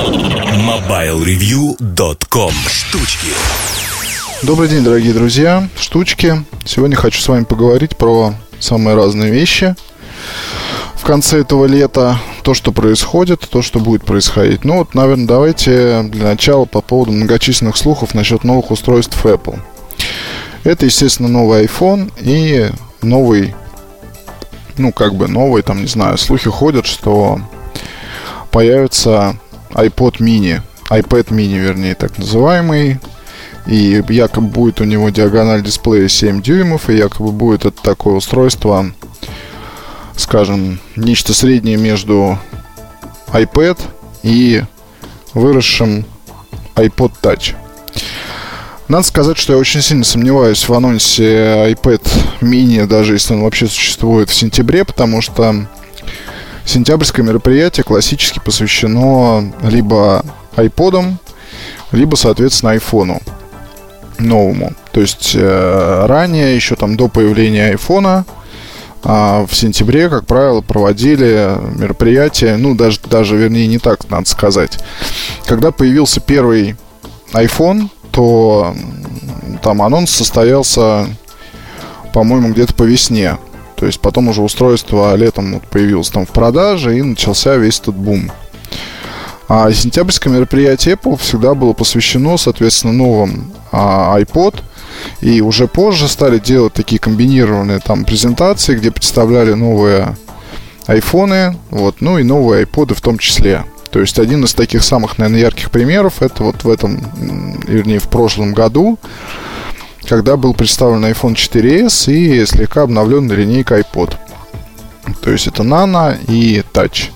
MobileReview.com Штучки Добрый день, дорогие друзья, штучки. Сегодня хочу с вами поговорить про самые разные вещи. В конце этого лета то, что происходит, то, что будет происходить. Ну вот, наверное, давайте для начала по поводу многочисленных слухов насчет новых устройств Apple. Это, естественно, новый iPhone и новый, ну, как бы новый, там, не знаю, слухи ходят, что появится iPod mini, iPad mini, вернее, так называемый, и якобы будет у него диагональ дисплея 7 дюймов, и якобы будет это такое устройство, скажем, нечто среднее между iPad и выросшим iPod Touch. Надо сказать, что я очень сильно сомневаюсь в анонсе iPad mini, даже если он вообще существует в сентябре, потому что сентябрьское мероприятие классически посвящено либо iPod, либо, соответственно, iPhone новому. То есть э, ранее, еще там до появления iPhone, а в сентябре, как правило, проводили мероприятия, ну, даже, даже, вернее, не так, надо сказать. Когда появился первый iPhone, то там анонс состоялся, по-моему, где-то по весне. То есть потом уже устройство летом вот появилось там в продаже и начался весь этот бум. А сентябрьское мероприятие Apple всегда было посвящено, соответственно, новым а, iPod. И уже позже стали делать такие комбинированные там презентации, где представляли новые айфоны, вот, ну и новые iPod в том числе. То есть один из таких самых, наверное, ярких примеров это вот в этом, вернее, в прошлом году, когда был представлен iPhone 4s и слегка обновленная линейка iPod. То есть это Nano и Touch.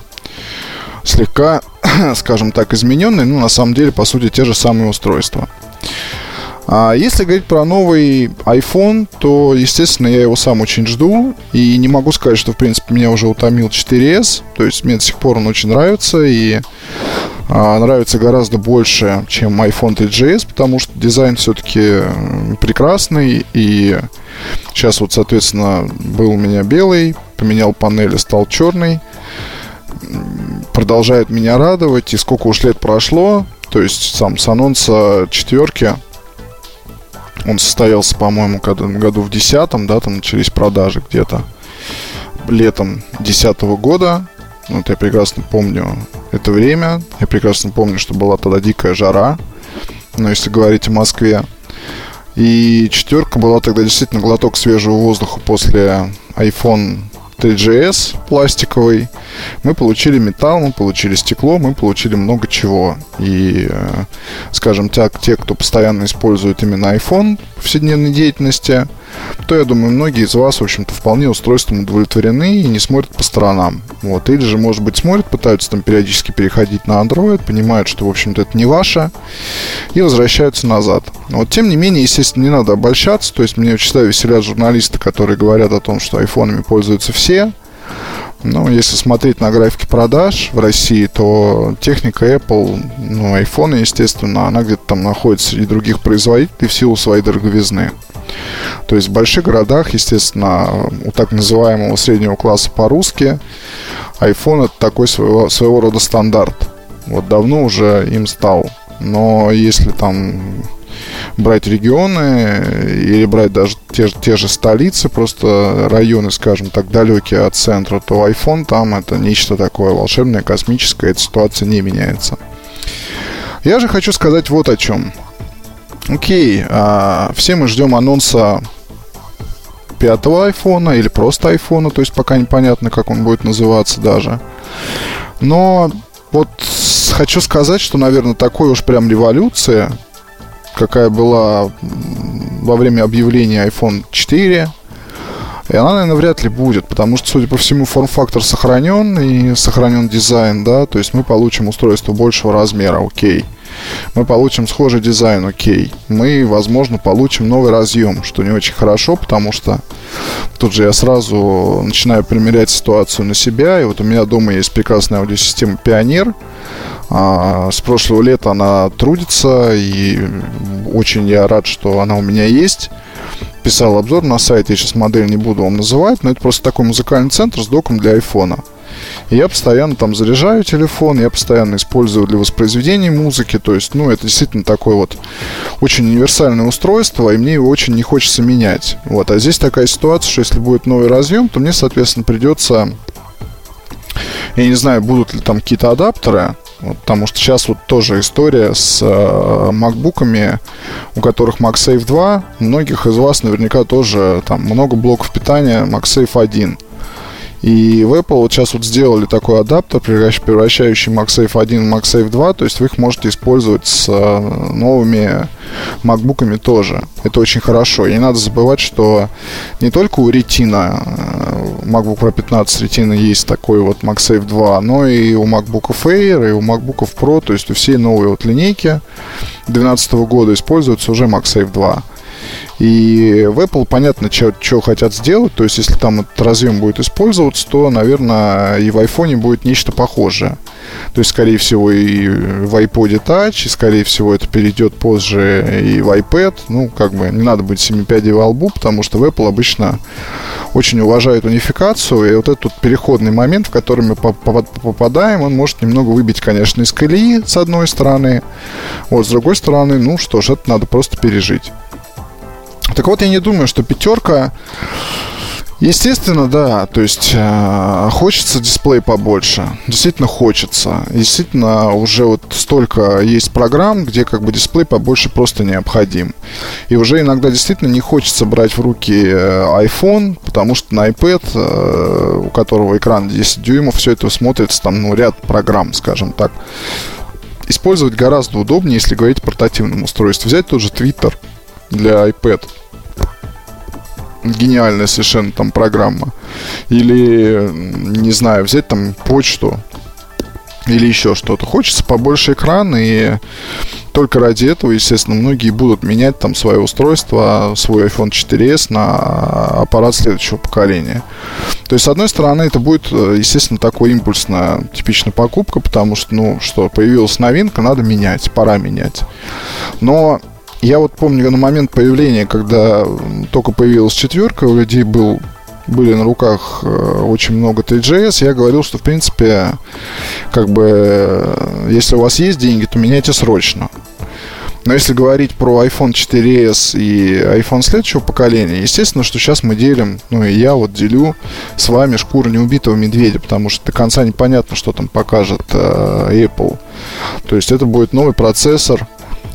Слегка, скажем так, измененные, но на самом деле, по сути, те же самые устройства. А если говорить про новый iPhone, то, естественно, я его сам очень жду. И не могу сказать, что, в принципе, меня уже утомил 4S. То есть мне до сих пор он очень нравится. И а, нравится гораздо больше, чем iPhone 3GS, потому что дизайн все-таки прекрасный. И сейчас вот, соответственно, был у меня белый, поменял панель и стал черный. Продолжает меня радовать. И сколько уж лет прошло, то есть сам с анонса четверки он состоялся, по-моему, году в 10 да, там начались продажи где-то летом 2010 года. Вот я прекрасно помню это время. Я прекрасно помню, что была тогда дикая жара. Но если говорить о Москве. И четверка была тогда действительно глоток свежего воздуха после iPhone 3GS пластиковый. Мы получили металл, мы получили стекло, мы получили много чего. И, э, скажем так, те, кто постоянно использует именно iPhone в повседневной деятельности, то, я думаю, многие из вас, в общем-то, вполне устройством удовлетворены и не смотрят по сторонам. Вот. Или же, может быть, смотрят, пытаются там периодически переходить на Android, понимают, что, в общем-то, это не ваше, и возвращаются назад. Вот, тем не менее, естественно, не надо обольщаться. То есть, мне всегда веселят журналисты, которые говорят о том, что айфонами пользуются все, ну, если смотреть на графики продаж в России, то техника Apple, ну, iPhone, естественно, она где-то там находится среди других производителей в силу своей дороговизны. То есть в больших городах, естественно, у так называемого среднего класса по-русски iPhone это такой своего, своего рода стандарт. Вот давно уже им стал. Но если там брать регионы или брать даже те, те же столицы, просто районы, скажем так, далекие от центра, то iPhone там это нечто такое волшебное, космическое, эта ситуация не меняется. Я же хочу сказать вот о чем. Окей, а, все мы ждем анонса пятого айфона или просто айфона, то есть пока непонятно, как он будет называться даже. Но вот хочу сказать, что, наверное, такой уж прям революция, какая была во время объявления iPhone 4, и она, наверное, вряд ли будет, потому что, судя по всему, форм-фактор сохранен и сохранен дизайн, да, то есть мы получим устройство большего размера, окей. Мы получим схожий дизайн, окей. Мы, возможно, получим новый разъем, что не очень хорошо, потому что тут же я сразу начинаю примерять ситуацию на себя. И вот у меня дома есть прекрасная аудиосистема Пионер. А, с прошлого лета она трудится, и очень я рад, что она у меня есть. Писал обзор на сайте, я сейчас модель не буду вам называть, но это просто такой музыкальный центр с доком для айфона. Я постоянно там заряжаю телефон, я постоянно использую для воспроизведения музыки. То есть, ну, это действительно такое вот очень универсальное устройство, и мне его очень не хочется менять. Вот. А здесь такая ситуация, что если будет новый разъем, то мне, соответственно, придется я не знаю, будут ли там какие-то адаптеры, вот, потому что сейчас вот тоже история с э, макбуками, у которых MagSafe 2. Многих из вас наверняка тоже там много блоков питания MagSafe 1. И в Apple вот сейчас вот сделали такой адаптер, превращающий MagSafe 1 в MagSafe 2, то есть вы их можете использовать с э, новыми MacBook'ами тоже. Это очень хорошо. И не надо забывать, что не только у Retina, э, MacBook Pro 15 Retina есть такой вот MagSafe 2, но и у MacBook Air, и у MacBook Pro, то есть у всей новой вот линейки 2012 года используется уже MagSafe 2. И в Apple понятно, что хотят сделать. То есть, если там этот разъем будет использоваться, то, наверное, и в iPhone будет нечто похожее. То есть, скорее всего, и в iPod Touch, и, скорее всего, это перейдет позже и в iPad. Ну, как бы, не надо быть семипядей во лбу, потому что в Apple обычно очень уважают унификацию, и вот этот переходный момент, в который мы попадаем, он может немного выбить, конечно, из колеи, с одной стороны. Вот, с другой стороны, ну что ж, это надо просто пережить. Так вот, я не думаю, что пятерка... Естественно, да, то есть э, хочется дисплей побольше, действительно хочется. Действительно, уже вот столько есть программ, где как бы дисплей побольше просто необходим. И уже иногда действительно не хочется брать в руки э, iPhone, потому что на iPad, э, у которого экран 10 дюймов, все это смотрится там, ну, ряд программ, скажем так. Использовать гораздо удобнее, если говорить о портативном устройстве. Взять тот же Twitter для iPad гениальная совершенно там программа. Или, не знаю, взять там почту или еще что-то. Хочется побольше экрана, и только ради этого, естественно, многие будут менять там свое устройство, свой iPhone 4s на аппарат следующего поколения. То есть, с одной стороны, это будет, естественно, такой импульсная типичная покупка, потому что, ну, что, появилась новинка, надо менять, пора менять. Но я вот помню на момент появления, когда только появилась четверка, у людей был были на руках э, очень много 3GS, я говорил, что, в принципе, как бы, э, если у вас есть деньги, то меняйте срочно. Но если говорить про iPhone 4s и iPhone следующего поколения, естественно, что сейчас мы делим, ну и я вот делю с вами шкуру неубитого медведя, потому что до конца непонятно, что там покажет э, Apple. То есть это будет новый процессор,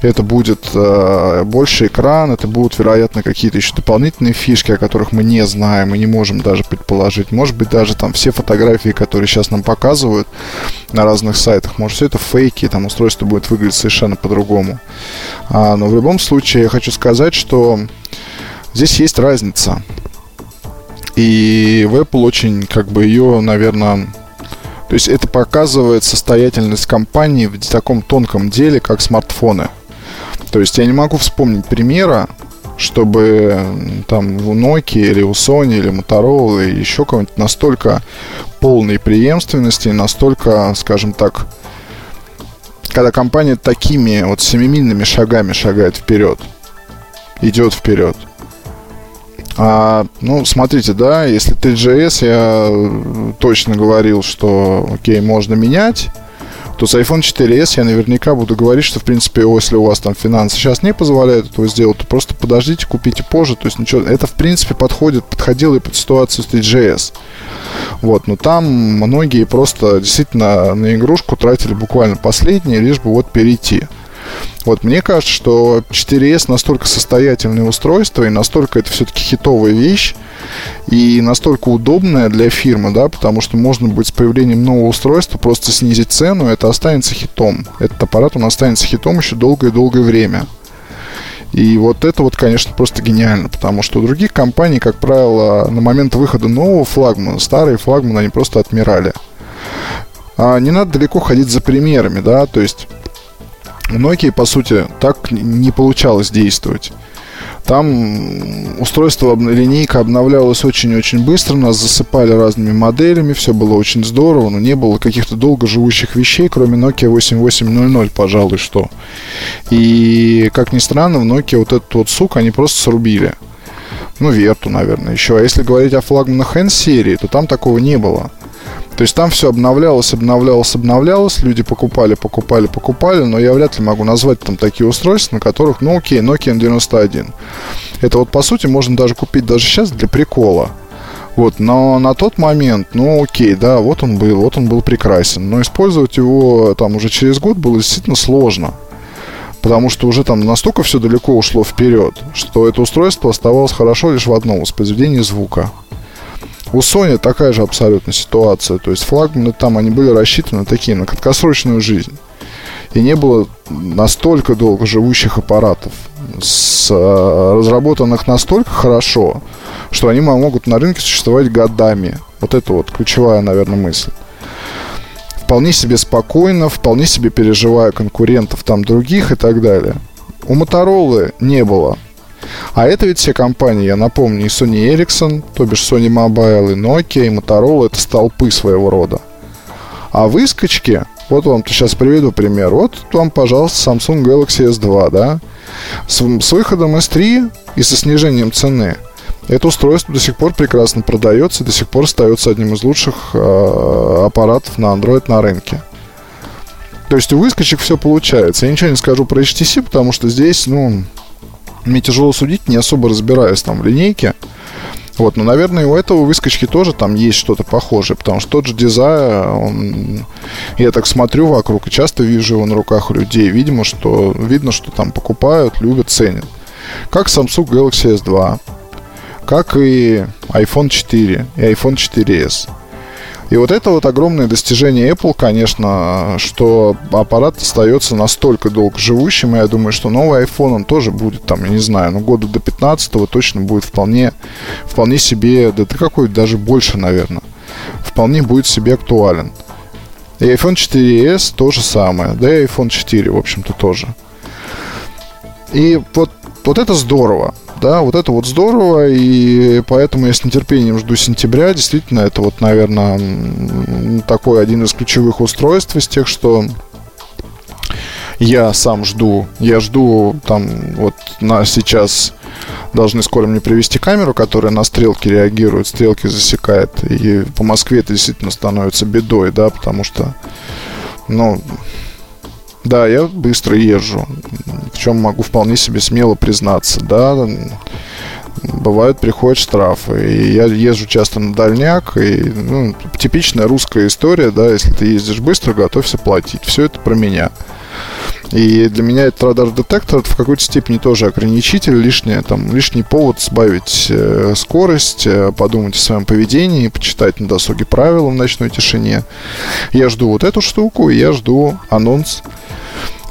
это будет э, больше экран, это будут, вероятно, какие-то еще дополнительные фишки, о которых мы не знаем и не можем даже предположить. Может быть, даже там все фотографии, которые сейчас нам показывают на разных сайтах, может, все это фейки, там устройство будет выглядеть совершенно по-другому. А, но в любом случае я хочу сказать, что здесь есть разница. И в Apple очень, как бы, ее, наверное, то есть это показывает состоятельность компании в таком тонком деле, как смартфоны. То есть я не могу вспомнить примера, чтобы там у Nokia или у Sony или Motorola или еще кого-нибудь настолько полной преемственности, настолько, скажем так, когда компания такими вот семимильными шагами шагает вперед, идет вперед. А, ну, смотрите, да, если 3GS я точно говорил, что, окей, можно менять, то с iPhone 4s я наверняка буду говорить, что, в принципе, если у вас там финансы сейчас не позволяют этого сделать, то просто подождите, купите позже. То есть ничего, это, в принципе, подходит, подходило и под ситуацию с 3GS. Вот, но там многие просто действительно на игрушку тратили буквально последние, лишь бы вот перейти. Вот мне кажется, что 4S настолько состоятельное устройство и настолько это все-таки хитовая вещь и настолько удобная для фирмы, да, потому что можно будет с появлением нового устройства просто снизить цену, это останется хитом. Этот аппарат, он останется хитом еще долгое-долгое время. И вот это вот, конечно, просто гениально, потому что у других компаний, как правило, на момент выхода нового флагмана, старые флагманы, они просто отмирали. А не надо далеко ходить за примерами, да, то есть у Nokia, по сути, так не получалось действовать. Там устройство, линейка обновлялась очень-очень быстро, нас засыпали разными моделями, все было очень здорово, но не было каких-то долго живущих вещей, кроме Nokia 8800, пожалуй, что. И, как ни странно, в Nokia вот этот вот сук они просто срубили. Ну, Верту, наверное, еще. А если говорить о флагманах N-серии, то там такого не было. То есть там все обновлялось, обновлялось, обновлялось, люди покупали, покупали, покупали, но я вряд ли могу назвать там такие устройства, на которых, ну окей, Nokia N91. Это вот по сути можно даже купить даже сейчас для прикола. Вот, но на тот момент, ну окей, да, вот он был, вот он был прекрасен. Но использовать его там уже через год было действительно сложно. Потому что уже там настолько все далеко ушло вперед, что это устройство оставалось хорошо лишь в одном воспроизведении звука. У Sony такая же абсолютно ситуация. То есть флагманы там, они были рассчитаны такие на краткосрочную жизнь. И не было настолько долго живущих аппаратов, с, э, разработанных настолько хорошо, что они могут на рынке существовать годами. Вот это вот ключевая, наверное, мысль. Вполне себе спокойно, вполне себе переживая конкурентов там других и так далее. У Motorola не было а это ведь все компании, я напомню, и Sony Ericsson, то бишь Sony Mobile, и Nokia, и Motorola, это столпы своего рода. А выскочки, вот вам сейчас приведу пример. Вот вам, пожалуйста, Samsung Galaxy S2, да? С, с выходом S3 и со снижением цены это устройство до сих пор прекрасно продается, до сих пор остается одним из лучших э, аппаратов на Android на рынке. То есть у выскочек все получается. Я ничего не скажу про HTC, потому что здесь, ну, мне тяжело судить, не особо разбираюсь там в линейке. Вот, но, наверное, у этого выскочки тоже там есть что-то похожее, потому что тот же дизайн, он, я так смотрю вокруг и часто вижу его на руках у людей. Видимо, что, видно, что там покупают, любят, ценят. Как Samsung Galaxy S2, как и iPhone 4 и iPhone 4s. И вот это вот огромное достижение Apple, конечно, что аппарат остается настолько долго живущим, я думаю, что новый iPhone, он тоже будет там, я не знаю, ну года до 15 точно будет вполне, вполне себе, да ты какой даже больше, наверное, вполне будет себе актуален. И iPhone 4s то же самое, да и iPhone 4, в общем-то, тоже. И вот, вот это здорово. Да, вот это вот здорово, и поэтому я с нетерпением жду сентября. Действительно, это вот, наверное, такой один из ключевых устройств из тех, что я сам жду. Я жду там вот на сейчас должны скоро мне привести камеру, которая на стрелки реагирует, стрелки засекает. И по Москве это действительно становится бедой, да, потому что, ну, да, я быстро езжу, в чем могу вполне себе смело признаться, да. Бывают, приходят штрафы. И я езжу часто на дальняк. И, ну, типичная русская история, да, если ты ездишь быстро, готовься платить. Все это про меня. И для меня этот радар-детектор в какой-то степени тоже ограничитель, лишний, там, лишний повод сбавить э, скорость, э, подумать о своем поведении, почитать на досуге правила в ночной тишине. Я жду вот эту штуку, и я жду анонс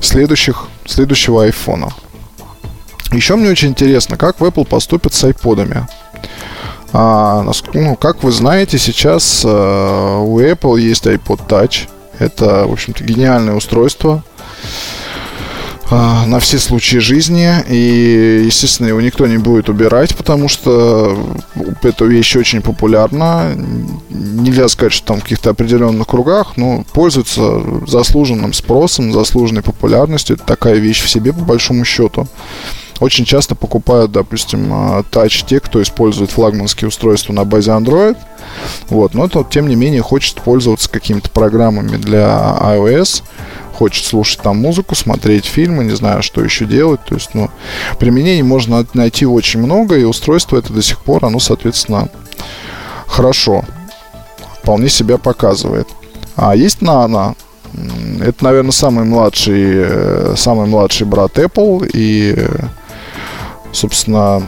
следующих, следующего айфона. Еще мне очень интересно, как в Apple поступят с айподами. А, ну, как вы знаете, сейчас э, у Apple есть iPod Touch. Это, в общем-то, гениальное устройство на все случаи жизни. И, естественно, его никто не будет убирать, потому что эта вещь очень популярна. Нельзя сказать, что там в каких-то определенных кругах, но пользуется заслуженным спросом, заслуженной популярностью. Это такая вещь в себе, по большому счету. Очень часто покупают, допустим, а, Touch те, кто использует флагманские устройства на базе Android. Вот, но это, тем не менее, хочет пользоваться какими-то программами для iOS хочет слушать там музыку, смотреть фильмы, не знаю, что еще делать. То есть, ну, применений можно найти очень много, и устройство это до сих пор, оно, соответственно, хорошо, вполне себя показывает. А есть Nano, это, наверное, самый младший, э, самый младший брат Apple, и, собственно,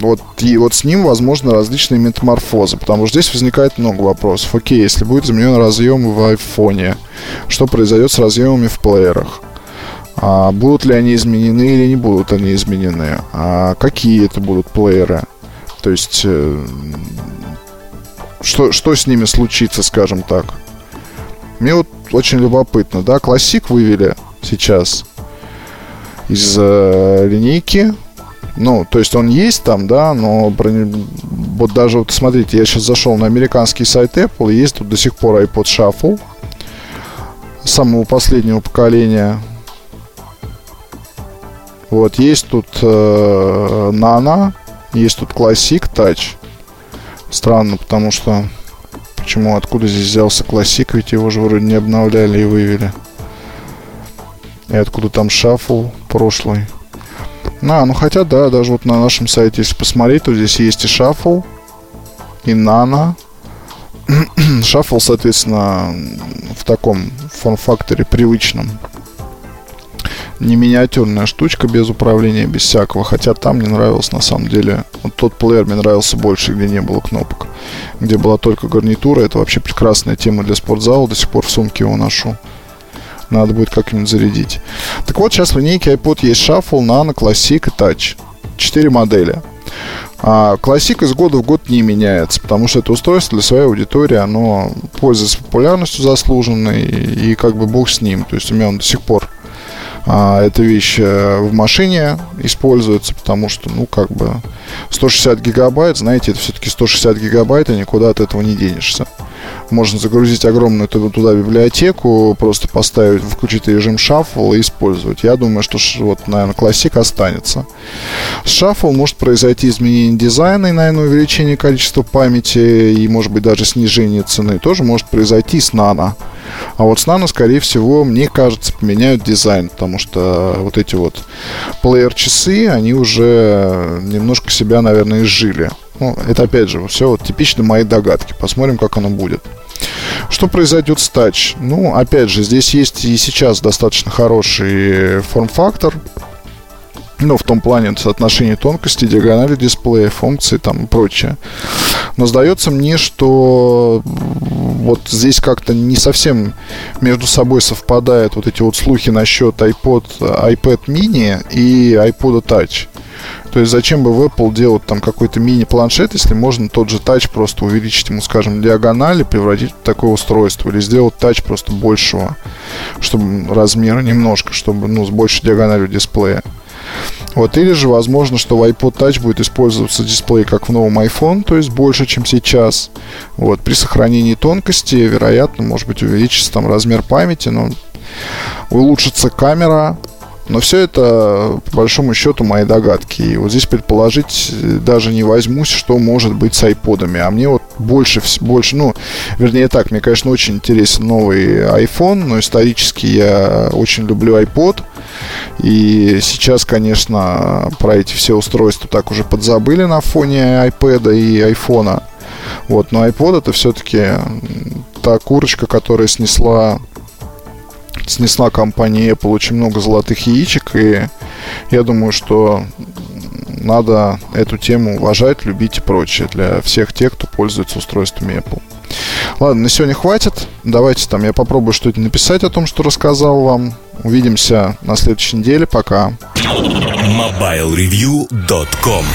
вот, и вот с ним возможно различные метаморфозы, потому что здесь возникает много вопросов. Окей, если будет заменен разъем в айфоне, что произойдет с разъемами в плеерах? А будут ли они изменены или не будут они изменены? А какие это будут плееры? То есть, э, что, что с ними случится, скажем так? Мне вот очень любопытно, да, классик вывели сейчас из э, линейки ну, то есть он есть там, да, но вот даже вот смотрите, я сейчас зашел на американский сайт Apple, и есть тут до сих пор iPod Shuffle самого последнего поколения. Вот, есть тут э, Nano, есть тут Classic Touch. Странно, потому что почему, откуда здесь взялся классик, ведь его же вроде не обновляли и вывели. И откуда там шаффл прошлый. А, ну хотя да, даже вот на нашем сайте, если посмотреть, то здесь есть и шаффл, и нано. шаффл, соответственно, в таком форм-факторе привычном не миниатюрная штучка без управления, без всякого. Хотя там мне нравилось на самом деле. Вот тот плеер мне нравился больше, где не было кнопок. Где была только гарнитура. Это вообще прекрасная тема для спортзала. До сих пор в сумке его ношу. Надо будет как-нибудь зарядить. Так вот, сейчас в линейке iPod есть Shuffle, Nano, Classic и Touch. Четыре модели. А Classic из года в год не меняется, потому что это устройство для своей аудитории, оно пользуется популярностью заслуженной, и как бы бог с ним. То есть у меня он до сих пор а, эта вещь э, в машине используется, потому что, ну, как бы 160 гигабайт, знаете, это все-таки 160 гигабайт, и никуда от этого не денешься. Можно загрузить огромную туда библиотеку, просто поставить, включить режим шаффл и использовать. Я думаю, что вот, наверное, классик останется. С шаффл может произойти изменение дизайна и, наверное, увеличение количества памяти и, может быть, даже снижение цены. Тоже может произойти с нано. А вот с Nano, скорее всего, мне кажется, поменяют дизайн, потому что вот эти вот плеер-часы, они уже немножко себя, наверное, изжили. Ну, это опять же, все вот типично мои догадки. Посмотрим, как оно будет. Что произойдет с Touch? Ну, опять же, здесь есть и сейчас достаточно хороший форм-фактор. Ну, в том плане соотношение тонкости, диагонали дисплея, функции там и прочее. Но сдается мне, что вот здесь как-то не совсем между собой совпадают вот эти вот слухи насчет iPod, iPad mini и iPod Touch. То есть зачем бы в Apple делать там какой-то мини-планшет, если можно тот же тач просто увеличить ему, скажем, диагонали, превратить в такое устройство, или сделать тач просто большего, чтобы размера немножко, чтобы, ну, с большей диагональю дисплея. Вот, или же возможно, что в iPod Touch будет использоваться дисплей как в новом iPhone, то есть больше, чем сейчас. Вот, при сохранении тонкости, вероятно, может быть, увеличится там размер памяти, но улучшится камера, но все это, по большому счету, мои догадки. И вот здесь предположить э, даже не возьмусь, что может быть с айподами. А мне вот больше, больше, ну, вернее так, мне, конечно, очень интересен новый iPhone, но исторически я очень люблю iPod. И сейчас, конечно, про эти все устройства так уже подзабыли на фоне iPad и iPhone. Вот, но iPod это все-таки та курочка, которая снесла снесла компания Apple очень много золотых яичек, и я думаю, что надо эту тему уважать, любить и прочее для всех тех, кто пользуется устройствами Apple. Ладно, на сегодня хватит. Давайте там я попробую что-то написать о том, что рассказал вам. Увидимся на следующей неделе. Пока. MobileReview.com